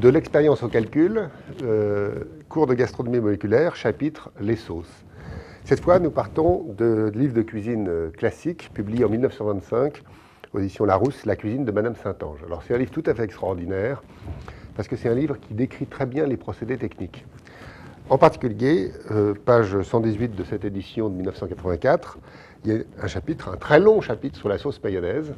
De l'expérience au calcul, euh, cours de gastronomie moléculaire, chapitre Les sauces. Cette fois, nous partons de livre de cuisine euh, classique, publié en 1925, audition Larousse, La cuisine de Madame Saint-Ange. Alors c'est un livre tout à fait extraordinaire, parce que c'est un livre qui décrit très bien les procédés techniques. En particulier, euh, page 118 de cette édition de 1984, il y a un chapitre, un très long chapitre sur la sauce mayonnaise.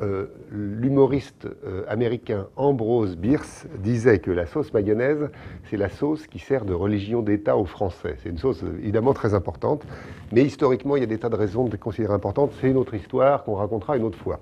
Euh, l'humoriste euh, américain Ambrose Bierce disait que la sauce mayonnaise, c'est la sauce qui sert de religion d'État aux Français. C'est une sauce évidemment très importante, mais historiquement, il y a des tas de raisons de considérer importante. C'est une autre histoire qu'on racontera une autre fois.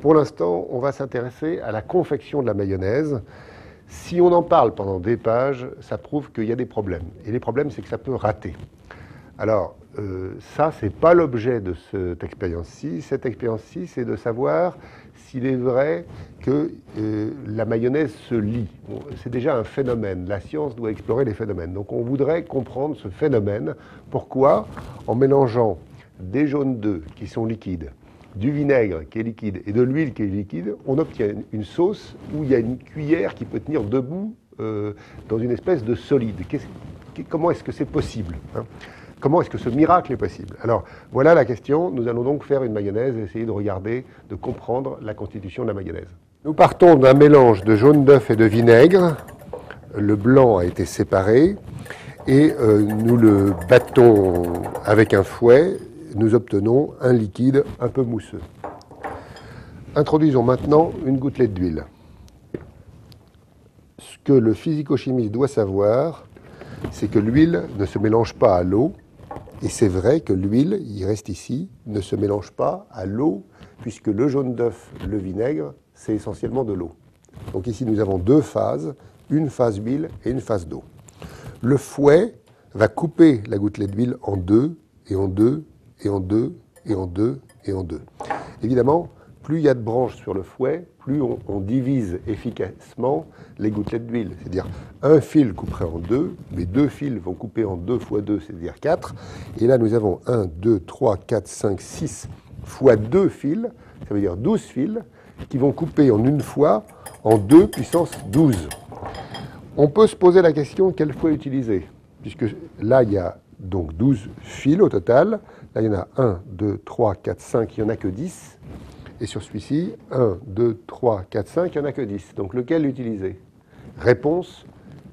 Pour l'instant, on va s'intéresser à la confection de la mayonnaise. Si on en parle pendant des pages, ça prouve qu'il y a des problèmes. Et les problèmes, c'est que ça peut rater. Alors, euh, ça, ce n'est pas l'objet de cette expérience-ci. Cette expérience-ci, c'est de savoir s'il est vrai que euh, la mayonnaise se lie. c'est déjà un phénomène. La science doit explorer les phénomènes. Donc on voudrait comprendre ce phénomène. Pourquoi? En mélangeant des jaunes d'œufs qui sont liquides, du vinaigre qui est liquide et de l'huile qui est liquide, on obtient une sauce où il y a une cuillère qui peut tenir debout euh, dans une espèce de solide. comment est-ce que c'est possible hein? Comment est-ce que ce miracle est possible? Alors, voilà la question. Nous allons donc faire une mayonnaise et essayer de regarder, de comprendre la constitution de la mayonnaise. Nous partons d'un mélange de jaune d'œuf et de vinaigre. Le blanc a été séparé et euh, nous le battons avec un fouet. Nous obtenons un liquide un peu mousseux. Introduisons maintenant une gouttelette d'huile. Ce que le physico-chimiste doit savoir, c'est que l'huile ne se mélange pas à l'eau, et c'est vrai que l'huile, il reste ici, ne se mélange pas à l'eau, puisque le jaune d'œuf, le vinaigre, c'est essentiellement de l'eau. Donc ici, nous avons deux phases, une phase huile et une phase d'eau. Le fouet va couper la gouttelette d'huile en deux, et en deux, et en deux, et en deux, et en deux. Évidemment, plus il y a de branches sur le fouet, plus on, divise efficacement les gouttelettes d'huile. C'est-à-dire un fil couperait en deux, mais deux fils vont couper en deux fois deux, c'est-à-dire quatre. Et là, nous avons un, deux, trois, quatre, cinq, six fois deux fils, ça veut dire douze fils, qui vont couper en une fois en deux puissance 12. On peut se poser la question quelle fois utiliser, puisque là, il y a donc 12 fils au total. Là, il y en a 1, 2, 3, 4, 5, il n'y en a que 10. Et sur celui-ci, 1, 2, 3, 4, 5, il n'y en a que 10. Donc lequel utiliser? Réponse,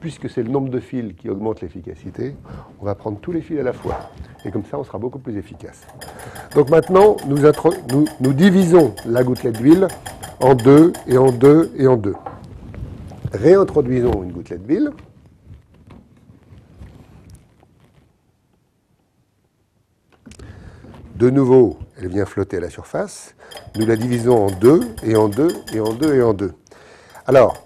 puisque c'est le nombre de fils qui augmente l'efficacité, on va prendre tous les fils à la fois. Et comme ça, on sera beaucoup plus efficace. Donc maintenant, nous, nous divisons la gouttelette d'huile en deux, et en deux, et en deux. Réintroduisons une gouttelette d'huile. De nouveau, elle vient flotter à la surface. Nous la divisons en deux, et en deux, et en deux, et en deux. Alors,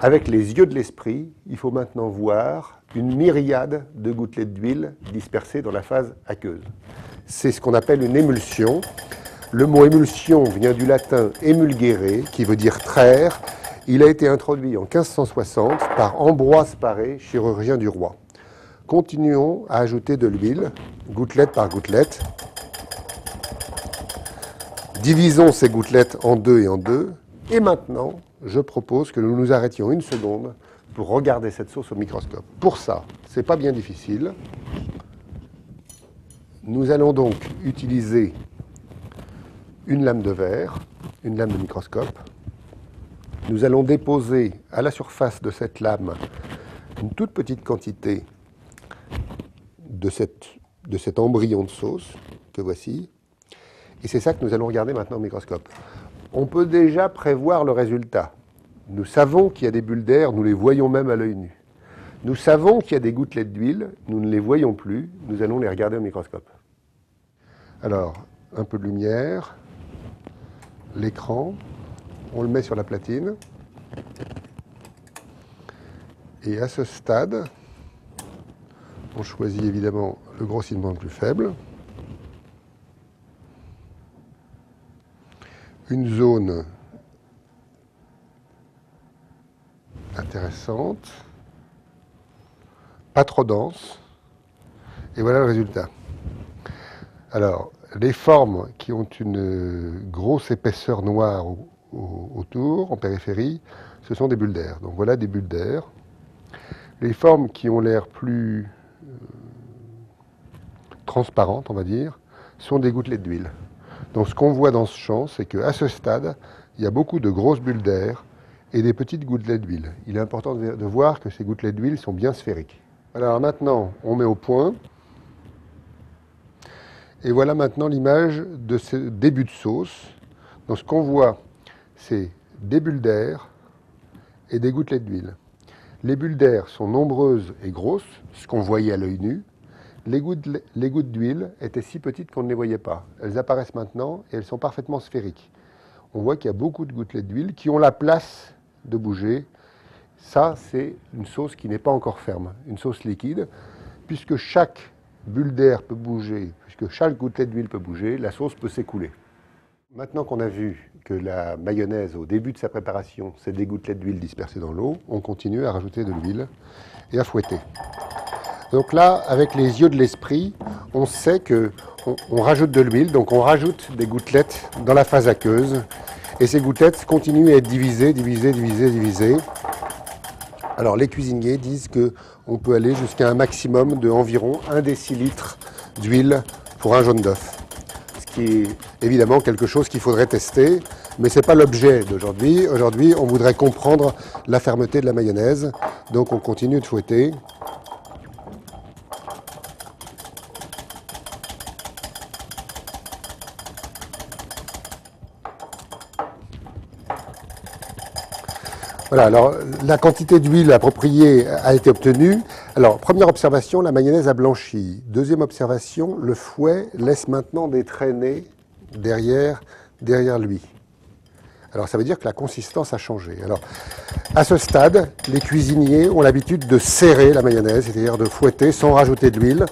avec les yeux de l'esprit, il faut maintenant voir une myriade de gouttelettes d'huile dispersées dans la phase aqueuse. C'est ce qu'on appelle une émulsion. Le mot émulsion vient du latin emulgere, qui veut dire traire. Il a été introduit en 1560 par Ambroise Paré, chirurgien du roi. Continuons à ajouter de l'huile, gouttelette par gouttelette. Divisons ces gouttelettes en deux et en deux. Et maintenant, je propose que nous nous arrêtions une seconde pour regarder cette sauce au microscope. Pour ça, ce n'est pas bien difficile. Nous allons donc utiliser une lame de verre, une lame de microscope. Nous allons déposer à la surface de cette lame une toute petite quantité de, cet embryon de sauce que voici. Et c'est ça que nous allons regarder maintenant au microscope. On peut déjà prévoir le résultat. Nous savons qu'il y a des bulles d'air, nous les voyons même à l'œil nu. Nous savons qu'il y a des gouttelettes d'huile, nous ne les voyons plus, nous allons les regarder au microscope. Alors, un peu de lumière, l'écran, on le met sur la platine. Et à ce stade, on choisit évidemment le grossissement le plus faible. Une zone intéressante, pas trop dense, et voilà le résultat. Alors, les formes qui ont une grosse épaisseur noire autour, en périphérie, ce sont des bulles d'air. Donc voilà des bulles d'air. Les formes qui ont l'air plus euh, transparentes, on va dire, sont des gouttelettes d'huile. Donc ce qu'on voit dans ce champ, c'est qu'à ce stade, il y a beaucoup de grosses bulles d'air et des petites gouttelettes d'huile. Il est important de, voir que ces gouttelettes d'huile sont bien sphériques. Alors maintenant, on met au point. Et voilà maintenant l'image de ce début de sauce. Donc ce qu'on voit, c'est des bulles d'air et des gouttelettes d'huile. Les bulles d'air sont nombreuses et grosses, ce qu'on voyait à l'œil nu. Les gouttes, d'huile étaient si petites qu'on ne les voyait pas. Elles apparaissent maintenant et elles sont parfaitement sphériques. On voit qu'il y a beaucoup de gouttelettes d'huile qui ont la place de bouger. Ça, c'est une sauce qui n'est pas encore ferme, une sauce liquide, puisque chaque bulle d'air peut bouger, puisque chaque gouttelette d'huile peut bouger, la sauce peut s'écouler. Maintenant qu'on a vu que la mayonnaise, au début de sa préparation, c'est des gouttelettes d'huile dispersées dans l'eau, on continue à rajouter de l'huile et à fouetter. Donc là, avec les yeux de l'esprit, on sait que on, rajoute de l'huile, donc on rajoute des gouttelettes dans la phase aqueuse, et ces gouttelettes continuent à être divisées, divisées, divisées, divisées. Alors les cuisiniers disent qu'on peut aller jusqu'à un maximum de environ 1 décilitre d'huile pour un jaune d'œuf. Ce qui est évidemment quelque chose qu'il faudrait tester, mais ce n'est pas l'objet d'aujourd'hui. Aujourd'hui, on voudrait comprendre la fermeté de la mayonnaise. Donc on continue de fouetter. Voilà, alors la quantité d'huile appropriée a été obtenue. Alors, première observation, la mayonnaise a blanchi. Deuxième observation, le fouet laisse maintenant des traînées derrière, derrière lui. Alors, ça veut dire que la consistance a changé. Alors, à ce stade, les cuisiniers ont l'habitude de serrer la mayonnaise, c'est-à-dire de fouetter sans rajouter de l'huile.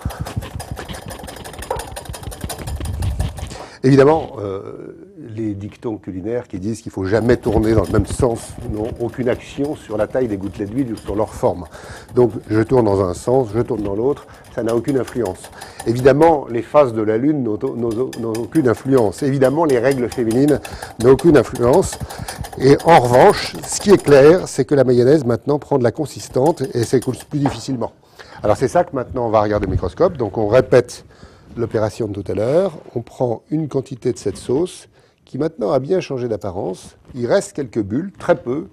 Évidemment, euh, les dictons culinaires qui disent qu'il ne faut jamais tourner dans le même sens n'ont aucune action sur la taille des gouttelettes d'huile ou sur leur forme. Donc je tourne dans un sens, je tourne dans l'autre, ça n'a aucune influence. Évidemment, les phases de la Lune n'ont aucune influence. Évidemment, les règles féminines n'ont aucune influence. Et en revanche, ce qui est clair, c'est que la mayonnaise maintenant prend de la consistante et s'écoule plus difficilement. Alors c'est ça que maintenant on va regarder au microscope. Donc on répète l'opération de tout à l'heure. On prend une quantité de cette sauce maintenant a bien changé d'apparence. Il reste quelques bulles, très peu,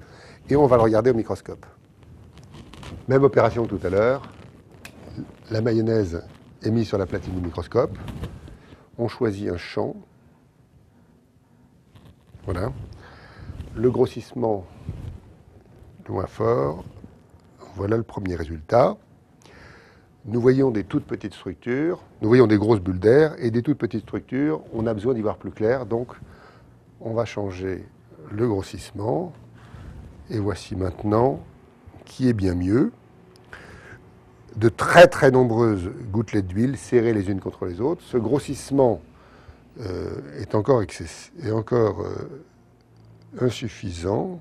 et on va le regarder au microscope. Même opération que tout à l'heure. La mayonnaise est mise sur la platine du microscope. On choisit un champ. Voilà. Le grossissement moins fort. Voilà le premier résultat. Nous voyons des toutes petites structures, nous voyons des grosses bulles d'air et des toutes petites structures. On a besoin d'y voir plus clair, donc on va changer le grossissement. Et voici maintenant qui est bien mieux. De très très nombreuses gouttelettes d'huile serrées les unes contre les autres. Ce grossissement euh, est encore, encore euh, insuffisant.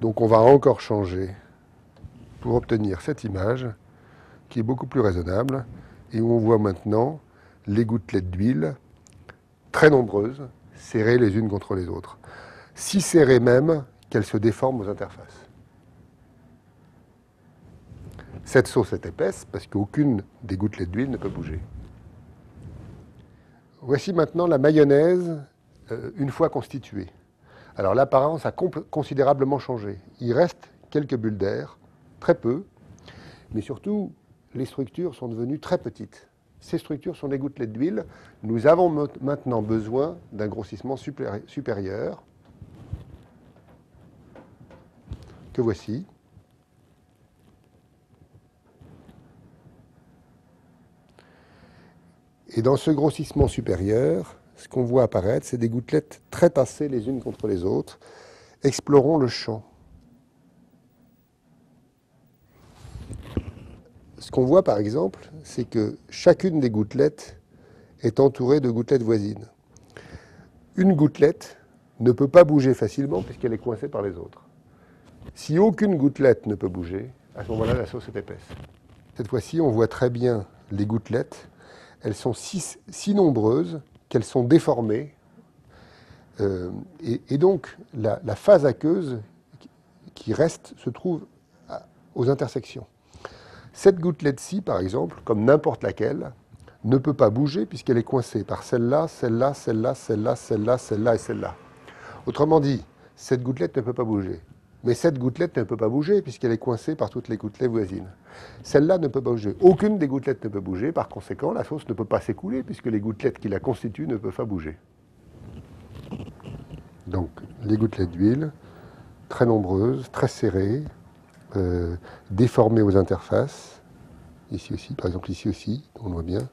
Donc on va encore changer pour obtenir cette image qui est beaucoup plus raisonnable et où on voit maintenant les gouttelettes d'huile très nombreuses serrées les unes contre les autres. Si serrées même qu'elles se déforment aux interfaces. Cette sauce est épaisse parce qu'aucune des gouttelettes d'huile ne peut bouger. Voici maintenant la mayonnaise euh, une fois constituée. Alors l'apparence a considérablement changé. Il reste quelques bulles d'air, très peu, mais surtout les structures sont devenues très petites. Ces structures sont des gouttelettes d'huile. Nous avons maintenant besoin d'un grossissement supérieur que voici. Et dans ce grossissement supérieur, ce qu'on voit apparaître, c'est des gouttelettes très tassées les unes contre les autres. Explorons le champ. Ce qu'on voit par exemple, c'est que chacune des gouttelettes est entourée de gouttelettes voisines. Une gouttelette ne peut pas bouger facilement puisqu'elle est coincée par les autres. Si aucune gouttelette ne peut bouger, à ce moment-là, la sauce est épaisse. Cette fois-ci, on voit très bien les gouttelettes. Elles sont si, nombreuses qu'elles sont déformées. Euh, et, donc, la, phase aqueuse qui reste se trouve aux intersections. Cette gouttelette-ci, par exemple, comme n'importe laquelle, ne peut pas bouger puisqu'elle est coincée par celle-là, celle-là, celle-là, celle-là, celle-là, celle-là et celle-là. Autrement dit, cette gouttelette ne peut pas bouger. Mais cette gouttelette ne peut pas bouger puisqu'elle est coincée par toutes les gouttelettes voisines. Celle-là ne peut pas bouger. Aucune des gouttelettes ne peut bouger. Par conséquent, la sauce ne peut pas s'écouler puisque les gouttelettes qui la constituent ne peuvent pas bouger. Donc, les gouttelettes d'huile, très nombreuses, très serrées, euh, déformées aux interfaces. Ici aussi, par exemple ici aussi, on voit bien.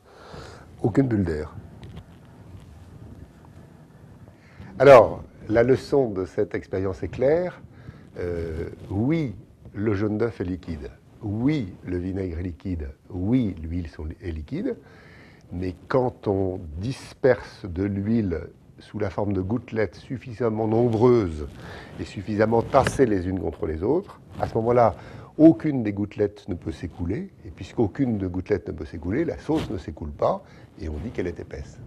Aucune bulle d'air. Alors, la leçon de cette expérience est claire. Euh, oui, le jaune d'œuf est liquide. Oui, le vinaigre est liquide. Oui, l'huile est liquide. Mais quand on disperse de l'huile sous la forme de gouttelettes suffisamment nombreuses et suffisamment tassées les unes contre les autres, à ce moment-là, aucune des gouttelettes ne peut s'écouler. Et puisqu'aucune des gouttelettes ne peut s'écouler, la sauce ne s'écoule pas et on dit qu'elle est épaisse.